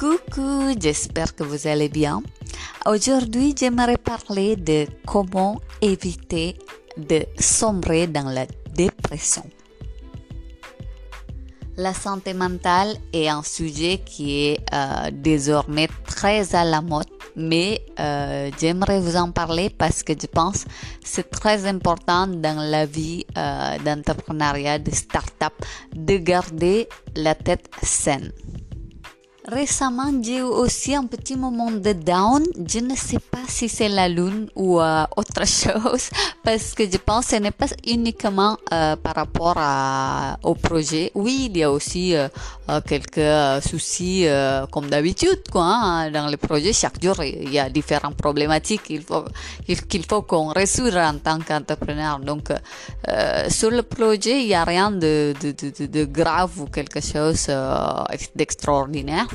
Coucou, j'espère que vous allez bien. Aujourd'hui, j'aimerais parler de comment éviter de sombrer dans la dépression. La santé mentale est un sujet qui est euh, désormais très à la mode, mais euh, j'aimerais vous en parler parce que je pense que c'est très important dans la vie euh, d'entrepreneuriat, de start-up, de garder la tête saine. Récemment, j'ai eu aussi un petit moment de down. Je ne sais pas si c'est la lune ou euh, autre chose, parce que je pense que ce n'est pas uniquement euh, par rapport au projet. Oui, il y a aussi euh, quelques soucis, comme d'habitude, quoi. Hein, dans le projet, chaque jour, il y a différentes problématiques qu'il faut qu'il faut qu'on résoudre en tant qu'entrepreneur. Donc, sur le projet, il n'y a rien de, grave ou quelque chose d'extraordinaire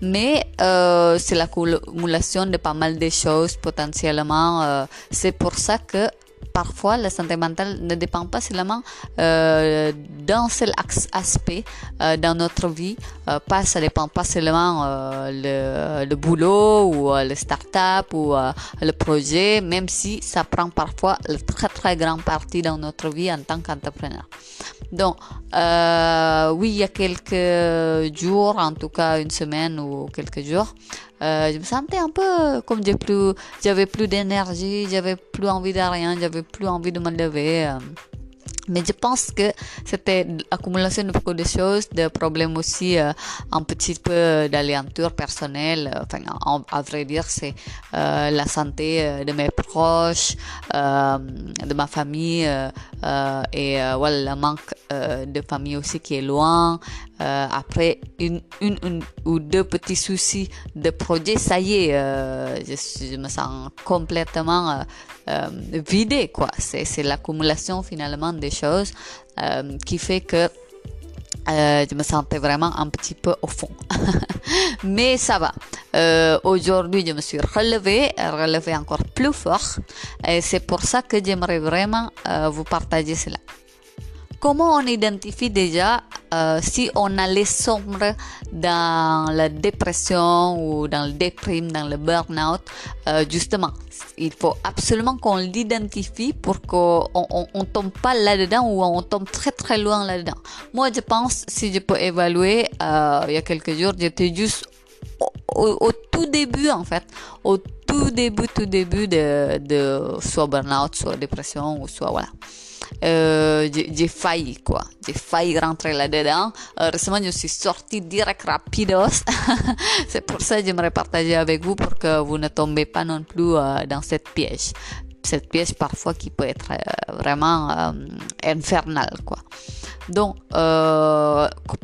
mais euh, c'est l'accumulation de pas mal de choses potentiellement. Euh, c'est pour ça que parfois la santé mentale ne dépend pas seulement euh, d'un seul aspect euh, dans notre vie. Euh, pas, ça dépend pas seulement euh, le, le, boulot ou euh, le start-up ou le projet, même si ça prend parfois une très très grande partie dans notre vie en tant qu'entrepreneur. Donc, oui, il y a quelques jours, en tout cas une semaine ou quelques jours, euh, je me sentais un peu comme j'ai plus, j'avais plus d'énergie, j'avais plus envie de rien, j'avais plus envie de me lever. Mais je pense que c'était l'accumulation de beaucoup de choses, de problèmes aussi, euh, un petit peu d'alentour personnelle. Enfin, à vrai dire, c'est euh, la santé euh, de mes proches, de ma famille, et voilà, le manque de famille aussi qui est loin. après une, ou deux petits soucis de projet, ça y est, je, me sens complètement vidé, quoi. C'est l'accumulation finalement des choses euh, qui fait que euh, je me sentais vraiment un petit peu au fond. Mais ça va. Euh, Aujourd'hui, je me suis relevée, relevée encore plus fort. Et c'est pour ça que j'aimerais vraiment euh, vous partager cela. Comment on identifie déjà euh, si on allait sombre dans la dépression ou dans le déprime, dans le burn-out euh, Justement, il faut absolument qu'on l'identifie pour qu'on on, on tombe pas là-dedans ou on tombe très très loin là-dedans. Moi, je pense, si je peux évaluer, euh, il y a quelques jours, j'étais juste au, tout début en fait, au tout début, tout début de, de soit burn-out, soit dépression ou soit voilà. Euh, j'ai failli quoi. J'ai failli rentrer là-dedans. Récemment je suis sortie direct rapidos. C'est pour ça que j'aimerais partager avec vous pour que vous ne tombez pas non plus euh, dans cette piège. Cette piège parfois qui peut être euh, vraiment euh, infernale quoi. Donc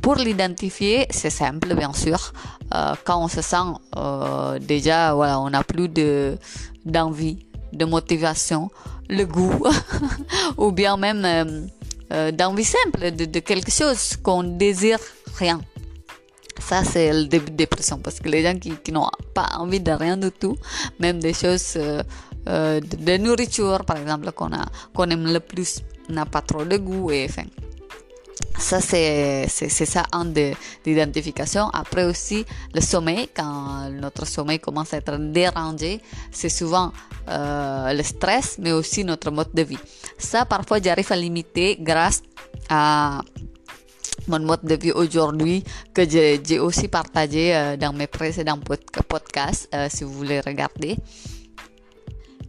pour l'identifier c'est simple bien sûr. Quand on se sent déjà voilà on n'a plus de d'envie de motivation le goût ou bien même euh, euh, d'envie simple de, quelque chose qu'on désire rien. Ça, c'est le début de dépression parce que les gens qui, qui n'ont pas envie de rien du tout, même des choses euh, de, de, nourriture, par exemple, qu'on qu'on aime le plus, n'a pas trop de goût et enfin, ça, c'est ça un d'identification. Après aussi, le sommeil, quand notre sommeil commence à être dérangé, c'est souvent euh, le stress, mais aussi notre mode de vie. Ça, parfois, j'arrive à limiter grâce à mon mode de vie aujourd'hui que j'ai aussi partagé euh, dans mes précédents podcasts, euh, si vous voulez regarder.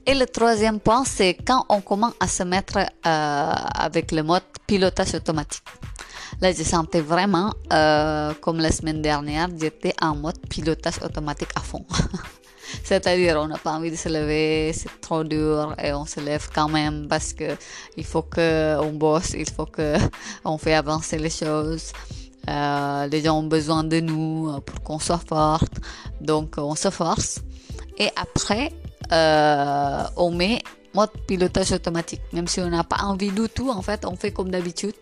Et le troisième point, c'est quand on commence à se mettre avec le mode pilotage automatique. Là, je sentais vraiment, euh, comme la semaine dernière, j'étais en mode pilotage automatique à fond. C'est-à-dire, on n'a pas envie de se lever, c'est trop dur et on se lève quand même parce que il faut que on bosse, il faut que on fait avancer les choses. Euh, les gens ont besoin de nous pour qu'on soit forte, donc on se force. Et après, euh, on met mode pilotage automatique. Même si on n'a pas envie du tout, en fait, on fait comme d'habitude.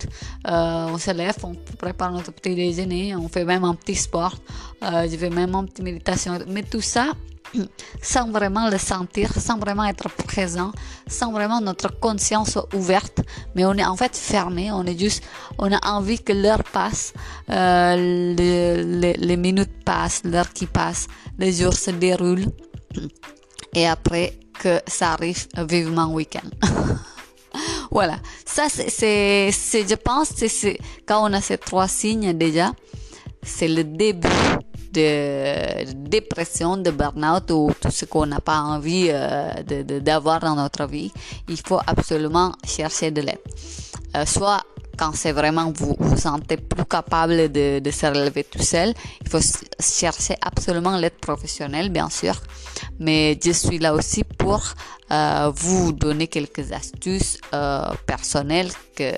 Euh, on se lève, on prépare notre petit déjeuner, on fait même un petit sport, euh, je fais même une petite méditation. Mais tout ça, sans vraiment le sentir, sans vraiment être présent, sans vraiment notre conscience ouverte, mais on est en fait fermé, on est juste, on a envie que l'heure passe, euh, les, les, minutes passent, l'heure qui passe, les jours se déroulent, et après que ça arrive vivement week-end. voilà, ça c'est, je pense, c'est quand on a ces trois signes déjà, c'est le début de dépression, de burn-out ou tout ce qu'on n'a pas envie euh, d'avoir dans notre vie, il faut absolument chercher de l'aide. Euh, soit quand c'est vraiment vous vous sentez plus capable de, de, se relever tout seul, il faut chercher absolument l'aide professionnelle, bien sûr. Mais je suis là aussi pour euh, vous donner quelques astuces euh, personnelles que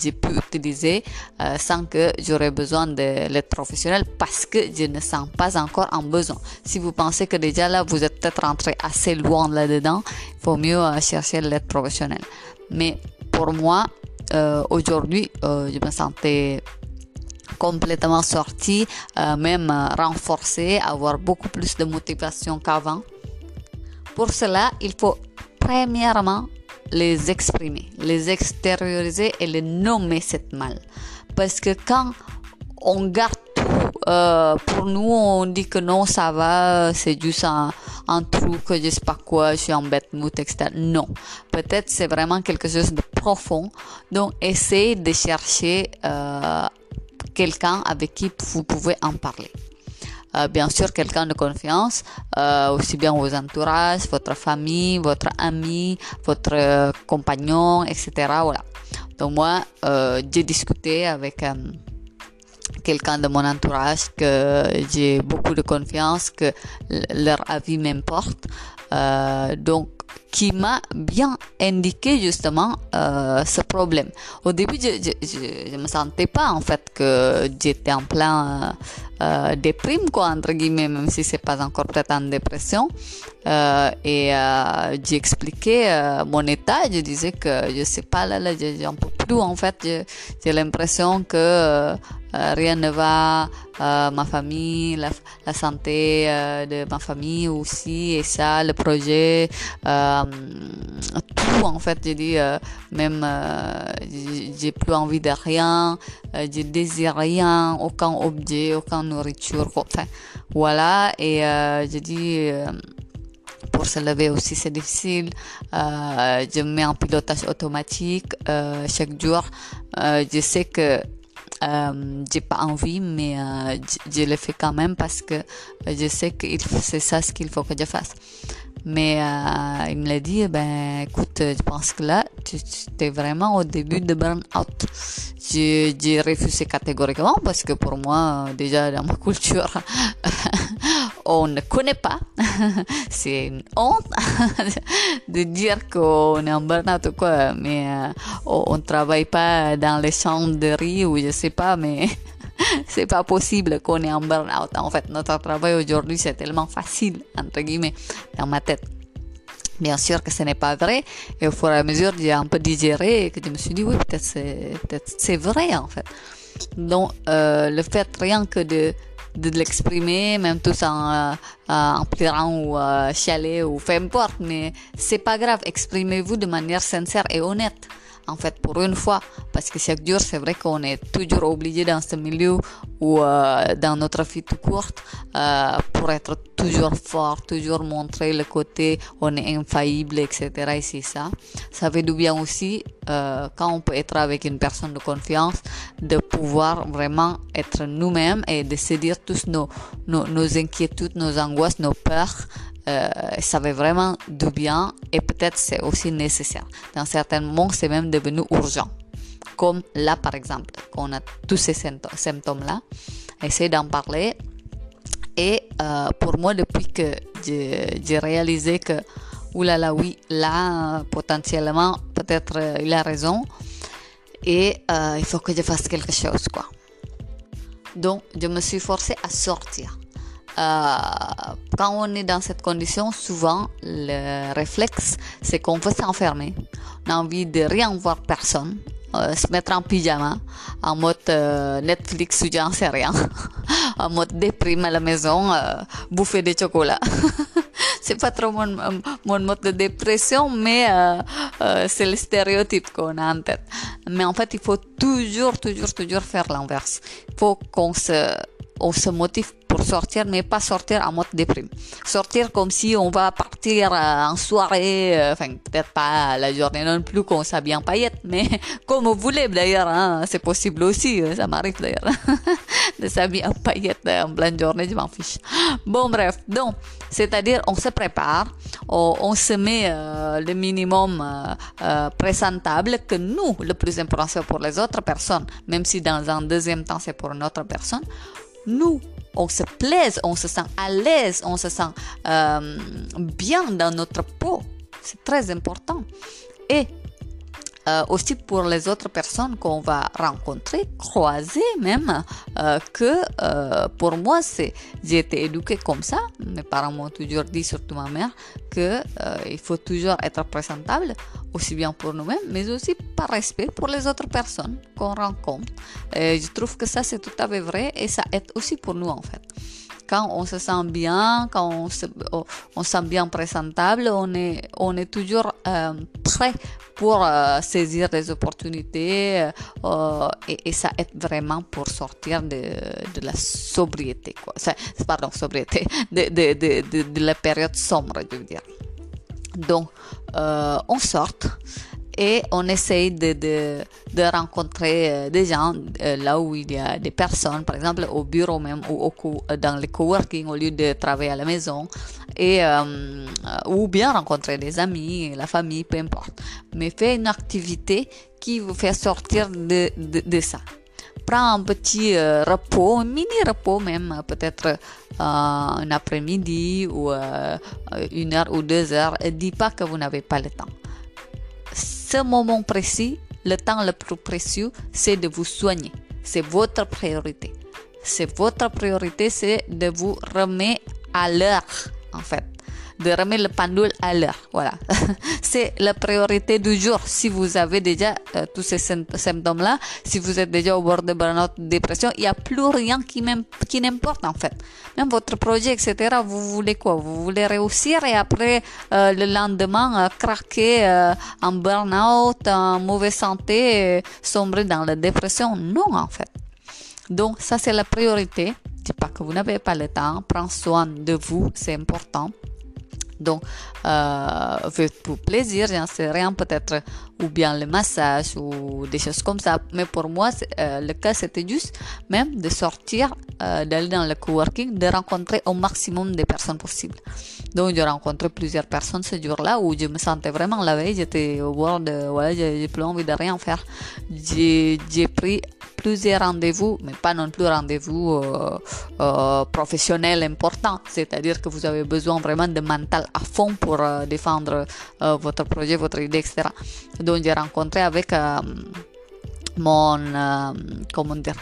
j'ai pu utiliser euh, sans que j'aurais besoin de l'aide professionnelle parce que je ne sens pas encore en besoin. Si vous pensez que déjà là, vous êtes peut-être rentré assez loin là-dedans, il faut mieux chercher l'aide professionnelle. Mais pour moi, euh, aujourd'hui, euh, je me sentais complètement sortie, euh, même renforcée, avoir beaucoup plus de motivation qu'avant. Pour cela, il faut premièrement les exprimer, les extérioriser et les nommer cette mal. Parce que quand on garde tout pour nous, on dit que non, ça va, c'est juste un, truc, je sais pas quoi, je suis en bête mood, etc. Non. Peut-être c'est vraiment quelque chose de profond. Donc, essayez de chercher euh, quelqu'un avec qui vous pouvez en parler. Euh, bien sûr, quelqu'un de confiance, euh, aussi bien vos entourages, votre famille, votre ami, votre euh, compagnon, etc. Voilà. Donc moi, euh, j'ai discuté avec euh, quelqu'un de mon entourage que j'ai beaucoup de confiance, que leur avis m'importe. Euh, donc, qui m'a bien indiqué justement euh, ce problème. Au début, je, je, me sentais pas en fait que j'étais en plein euh, déprime quoi entre guillemets, même si c'est pas encore peut-être en dépression. Euh, et euh, euh, mon état. Je disais que je sais pas là, là, j'en peux plus en fait. J'ai l'impression que euh, rien ne va, euh, ma famille, la, santé euh, de ma famille aussi, et ça, le projet, euh, tout en fait, j'ai dit, même j'ai plus envie de rien, je désire rien, aucun objet, aucune nourriture, enfin, voilà, et j'ai dit, pour se lever aussi c'est difficile. Euh, je mets en pilotage automatique euh, chaque jour. Euh, je sais que euh, j'ai pas envie, mais euh, je, le fais quand même parce que je sais que c'est ça ce qu'il faut que je fasse. Mais euh, il me l'a dit, ben écoute, je pense que là, tu, es vraiment au début de burn-out. J'ai refusé catégoriquement parce que pour moi, déjà dans ma culture, on ne connaît pas. C'est une honte de dire qu'on est en burn-out ou quoi, mais euh, on ne travaille pas dans les champs de riz ou je sais pas, mais c'est pas possible qu'on est en burn-out. En fait, notre travail aujourd'hui, c'est tellement facile, entre guillemets, dans ma tête. Bien sûr que ce n'est pas vrai. Et au fur et à mesure, j'ai un peu digéré et que je me suis dit, oui, peut-être c'est, c'est vrai, en fait. Donc, euh, le fait rien que de, de l'exprimer, même tout en, euh, en pleurant ou euh, ou peu importe, mais c'est pas grave. Exprimez-vous de manière sincère et honnête en fait pour une fois parce que chaque jour c'est vrai qu'on est toujours obligé dans ce milieu ou euh, dans notre vie tout courte euh, pour être toujours fort toujours montrer le côté on est infaillible etc et c'est ça. Ça fait du bien aussi euh, quand on peut être avec une personne de confiance de pouvoir vraiment être nous-mêmes et de se tous nos, nos, nos inquiétudes nos angoisses nos peurs euh, ça fait vraiment du bien et peut-être c'est aussi nécessaire. Dans certains moments, c'est même devenu urgent. Comme là, par exemple, qu'on a tous ces symptômes-là, essayer d'en parler. Et euh, pour moi, depuis que j'ai réalisé que, oulala, oui, là, potentiellement, peut-être euh, il a raison, et euh, il faut que je fasse quelque chose, quoi. Donc, je me suis forcée à sortir quand on est dans cette condition, souvent le réflexe, c'est qu'on veut s'enfermer. On a envie de rien voir personne, se mettre en pyjama, en mode Netflix ou j'en sais rien, en mode déprime à la maison, bouffer des chocolats. c'est pas trop mon, mon, mode de dépression, mais c'est le stéréotype qu'on a en tête. Mais en fait, il faut toujours, toujours, toujours faire l'inverse. Il faut qu'on se, on se motive sortir, mais pas sortir en mode déprime. Sortir comme si on va partir euh, en soirée, euh, enfin peut-être pas la journée non plus qu'on s'habille en paillettes, mais comme vous voulez d'ailleurs, hein, c'est possible aussi, euh, ça m'arrive d'ailleurs, de s'habiller en paillettes en pleine journée, je m'en fiche. Bon bref, donc, c'est-à-dire on se prépare, on, se met le minimum présentable que nous, le plus important pour les autres personnes, même si dans un deuxième temps c'est pour une autre personne, nous, on se plaise, on se sent à l'aise, on se sent euh, bien dans notre peau. C'est très important. Et euh, aussi pour les autres personnes qu'on va rencontrer, croiser même, euh, que pour moi, c'est, j'ai été éduquée comme ça. Mes parents m'ont toujours dit, surtout ma mère, que il faut toujours être présentable, aussi bien pour nous-mêmes, mais aussi par respect pour les autres personnes qu'on rencontre. Je trouve que ça, c'est tout à fait vrai et ça aide aussi pour nous, en fait quand on se sent bien, quand on se, on sent bien présentable, on est, on est toujours euh, prêt pour euh, saisir des opportunités euh, et, et, ça aide vraiment pour sortir de, de la sobriété, quoi. pardon, sobriété, de, de, de, de, la période sombre, je veux dire. Donc, on sort et on essaye de, de, de rencontrer euh, des gens euh, là où il y a des personnes, par exemple au bureau même ou dans le coworking au lieu de travailler à la maison et euh, ou bien rencontrer des amis, la famille, peu importe. Mais faites une activité qui vous fait sortir de, de ça prends un petit repos, un mini repos même, peut-être euh, un après-midi ou une heure ou deux heures. Et dis pas que vous n'avez pas le temps ce moment précis, le temps le plus précieux, c'est de vous soigner. C'est votre priorité. C'est votre priorité, c'est de vous remettre à l'heure, en fait de remettre le pendule à l'heure. Voilà. C'est la priorité du jour. Si vous avez déjà euh, tous ces symptômes-là, si vous êtes déjà au bord de burn-out, dépression, il n'y a plus rien qui, n'importe en fait. Même votre projet, etc., vous voulez quoi? Vous voulez réussir et après, euh, le lendemain, euh, craquer en burn-out, en mauvaise santé, sombrer dans la dépression? Non, en fait. Donc, ça, c'est la priorité. Je pas que vous n'avez pas le temps. Prends soin de vous, c'est important. Donc, euh, pour plaisir, j'en sais rien, peut-être, ou bien le massage, ou des choses comme ça. Mais pour moi, euh, le cas, c'était juste même de sortir, euh, d'aller dans le coworking, de rencontrer au maximum de personnes possibles. Donc, j'ai rencontré plusieurs personnes ce jour-là où je me sentais vraiment la veille, j'étais au bord de, voilà, j'ai plus envie de rien faire. J'ai pris plusieurs rendez-vous, mais pas non plus rendez-vous euh, euh, professionnels importants. C'est-à-dire que vous avez besoin vraiment de mental à fond pour euh, défendre euh, votre projet, votre idée, etc. Donc j'ai rencontré avec euh, mon, comment dire,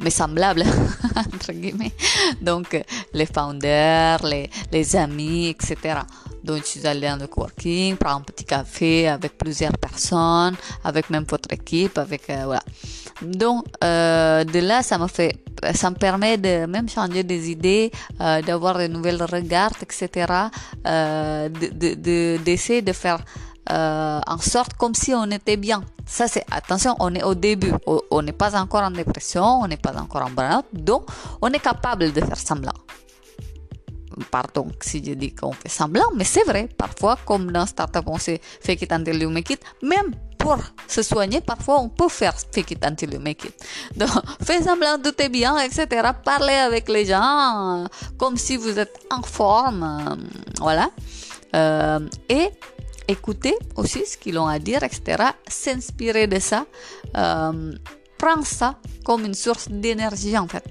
mes semblables, entre guillemets. Donc, les founders, les, les amis, etc. Donc, je suis allée le coworking, prendre un petit café avec plusieurs personnes, avec même votre équipe, avec, euh, voilà. Donc, euh, de là, ça me fait, ça me permet de même changer des idées, euh, d'avoir de nouvelles regards, etc. Euh, d'essayer de, de, de faire en sorte comme si on était bien. Ça, c'est, attention, on est au début. On n'est pas encore en dépression, on n'est pas encore en burn-out. Donc, on est capable de faire semblant. Pardon si je dis qu'on fait semblant, mais c'est vrai. Parfois, comme dans Startup, on sait fake it until you make it. Même pour se soigner, parfois, on peut faire fake it until. Donc, faites semblant, tout est bien, etc. Parlez avec les gens comme si vous êtes en forme. Euh, voilà. Euh, et écouter aussi ce qu'ils ont à dire, etc. S'inspirer de ça. Euh, prends ça comme une source d'énergie en fait.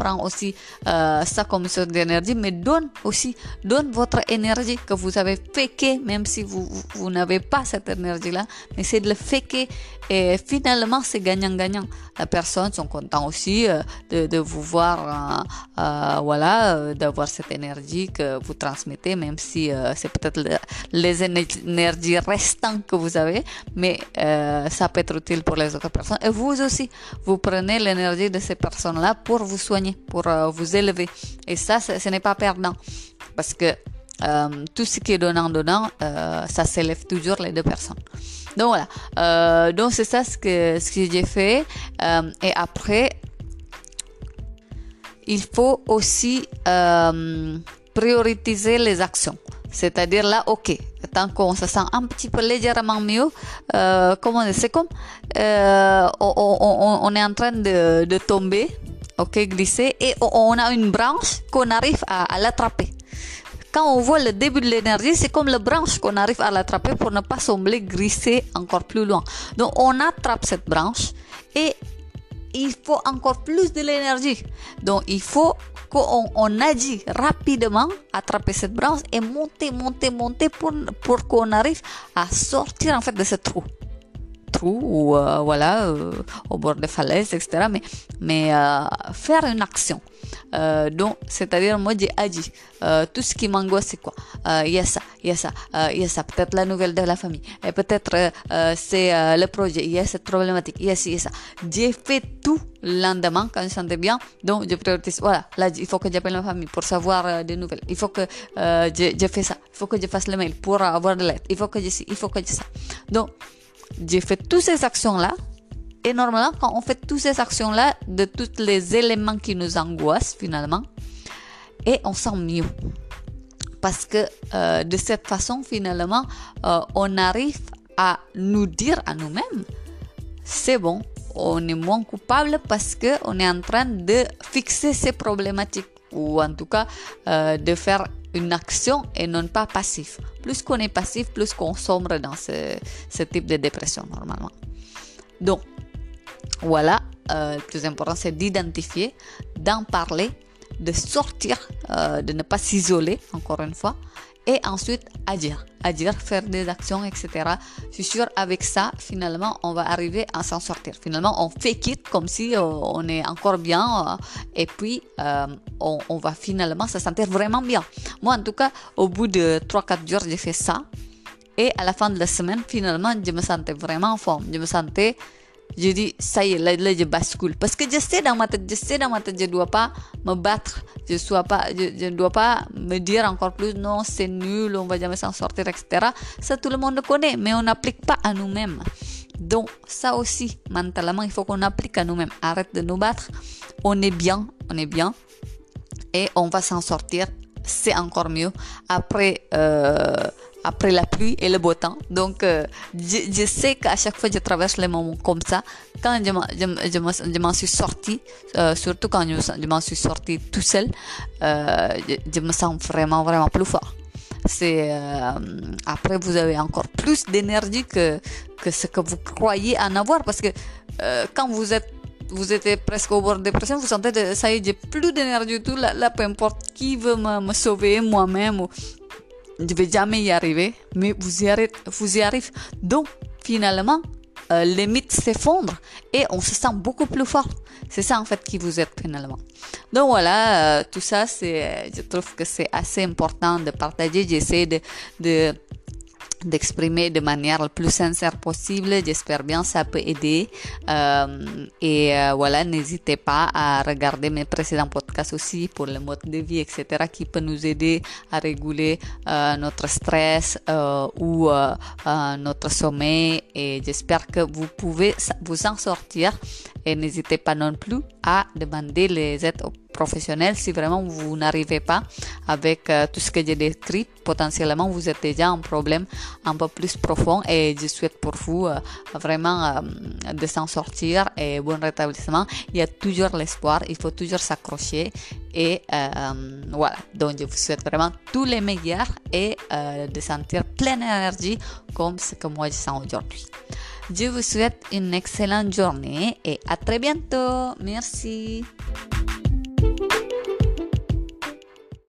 Prends aussi euh, ça comme source d'énergie, mais donne aussi, donne votre énergie que vous avez faké, même si vous, vous, n'avez pas cette énergie-là, mais c'est de le faker et finalement c'est gagnant-gagnant. La personne sont contents aussi euh, de, vous voir, euh, euh voilà, d'avoir cette énergie que vous transmettez, même si c'est peut-être les énergies restantes que vous avez, mais ça peut être utile pour les autres personnes. Et vous aussi, vous prenez l'énergie de ces personnes-là pour vous soigner, pour vous élever. Et ça, ce n'est pas perdant. Parce que euh, tout ce qui est donnant-donnant, euh, ça s'élève toujours les deux personnes. Donc voilà. Euh, donc c'est ça ce que, ce que j'ai fait. Euh, et après, il faut aussi euh, prioriser les actions. C'est-à-dire là, ok, tant qu'on se sent un petit peu légèrement mieux, euh, comment c'est comme on, on, on, est en train de, de tomber, ok, glisser, et on a une branche qu'on arrive à, à l'attraper quand on voit le début de l'énergie, c'est comme la branche qu'on arrive à l'attraper pour ne pas sembler glisser encore plus loin. Donc on attrape cette branche et il faut encore plus de l'énergie. Donc il faut qu'on on agit rapidement, attraper cette branche et monter, monter, monter pour, pour qu'on arrive à sortir en fait de ce trou trou ou euh, voilà euh, au bord des falaises etc mais mais euh, faire une action donc, c'est-à-dire, moi, j'ai agi. Tout ce qui m'angoisse, c'est quoi? Il y a ça, il y a ça, il y a ça. Peut-être la nouvelle de la famille. Et peut-être c'est le projet. Il y a cette problématique. Il y a ci, il y a ça. J'ai fait tout le lendemain quand je sentais bien. Donc, je priorise. Voilà, là, il faut que j'appelle ma famille pour savoir des nouvelles. Il faut que je, je fais ça. Il faut que je fasse le mail pour avoir de l'aide. Il faut que je ci, il faut que je ça. Donc, j'ai fait toutes ces actions-là et normalement, quand on fait toutes ces actions-là, de tous les éléments qui nous angoissent finalement, et on sent mieux. Parce que euh, de cette façon, finalement, euh, on arrive à nous dire à nous-mêmes, c'est bon, on est moins coupable parce que on est en train de fixer ces problématiques ou en tout cas euh, de faire une action et non pas passif. Plus qu'on est passif, plus qu'on sombre dans ce, ce type de dépression normalement. Donc, voilà, euh, le plus important, c'est d'identifier, d'en parler, de sortir, euh, de ne pas s'isoler, encore une fois, et ensuite agir, agir, faire des actions, etc. Je suis sûr, avec ça, finalement, on va arriver à s'en sortir. Finalement, on fait quitte comme si euh, on est encore bien, et puis on, on, va finalement se sentir vraiment bien. Moi, en tout cas, au bout de 3-4 jours, j'ai fait ça. Et à la fin de la semaine, finalement, je me sentais vraiment en forme. Je me sentais Jadi saya là, je bascule parce que je sais dans ma tête, je sais dans ma tête, je dois pas me battre, je dois pas, je, dois pas me dire encore plus non c'est nul, on va jamais s'en sortir, etc. Ça tout le monde connaît, mais on n'applique pas à nous-mêmes. Donc ça aussi mentalement il faut qu'on applique à nous-mêmes. Arrête de nous battre, on est bien, on est bien et on va s'en sortir. C'est encore mieux après. Euh, après la et le beau temps. Donc, euh, je, sais qu'à chaque fois, je traverse les moments comme ça. Quand je, m'en suis sortie, euh, surtout quand je, m'en suis sortie tout seul, euh, je, me sens vraiment, vraiment plus fort. C'est après vous avez encore plus d'énergie que ce que vous croyez en avoir parce que quand vous êtes vous êtes presque au bord de dépression, vous sentez que ça y est, j'ai plus d'énergie du tout, là, là, peu importe qui veut me, me sauver, moi-même, ou je vais jamais y arriver, mais vous y arrivez. Vous y arrivez. Donc, finalement, euh, les mythes s'effondrent et on se sent beaucoup plus fort. C'est ça en fait qui vous êtes finalement. Donc voilà, euh, tout ça, je trouve que c'est assez important de partager. J'essaie de, de d'exprimer de manière la plus sincère possible. J'espère bien ça peut aider. Euh, et euh, voilà, n'hésitez pas à regarder mes précédents podcasts aussi pour le mode de vie, etc., qui peut nous aider à réguler euh, notre stress ou notre sommeil. Et j'espère que vous pouvez vous en sortir. Et n'hésitez pas non plus à demander les aides professionnels si vraiment vous n'arrivez pas avec euh, tout ce que j'ai décrit. Potentiellement, vous êtes déjà un problème un peu plus profond et je souhaite pour vous euh, vraiment euh, de s'en sortir et bon rétablissement. Il y a toujours l'espoir, il faut toujours s'accrocher et voilà. Donc, je vous souhaite vraiment tous les meilleurs et de sentir pleine énergie comme ce que moi je sens aujourd'hui. Je vous souhaite une excellente journée et à très bientôt. Merci.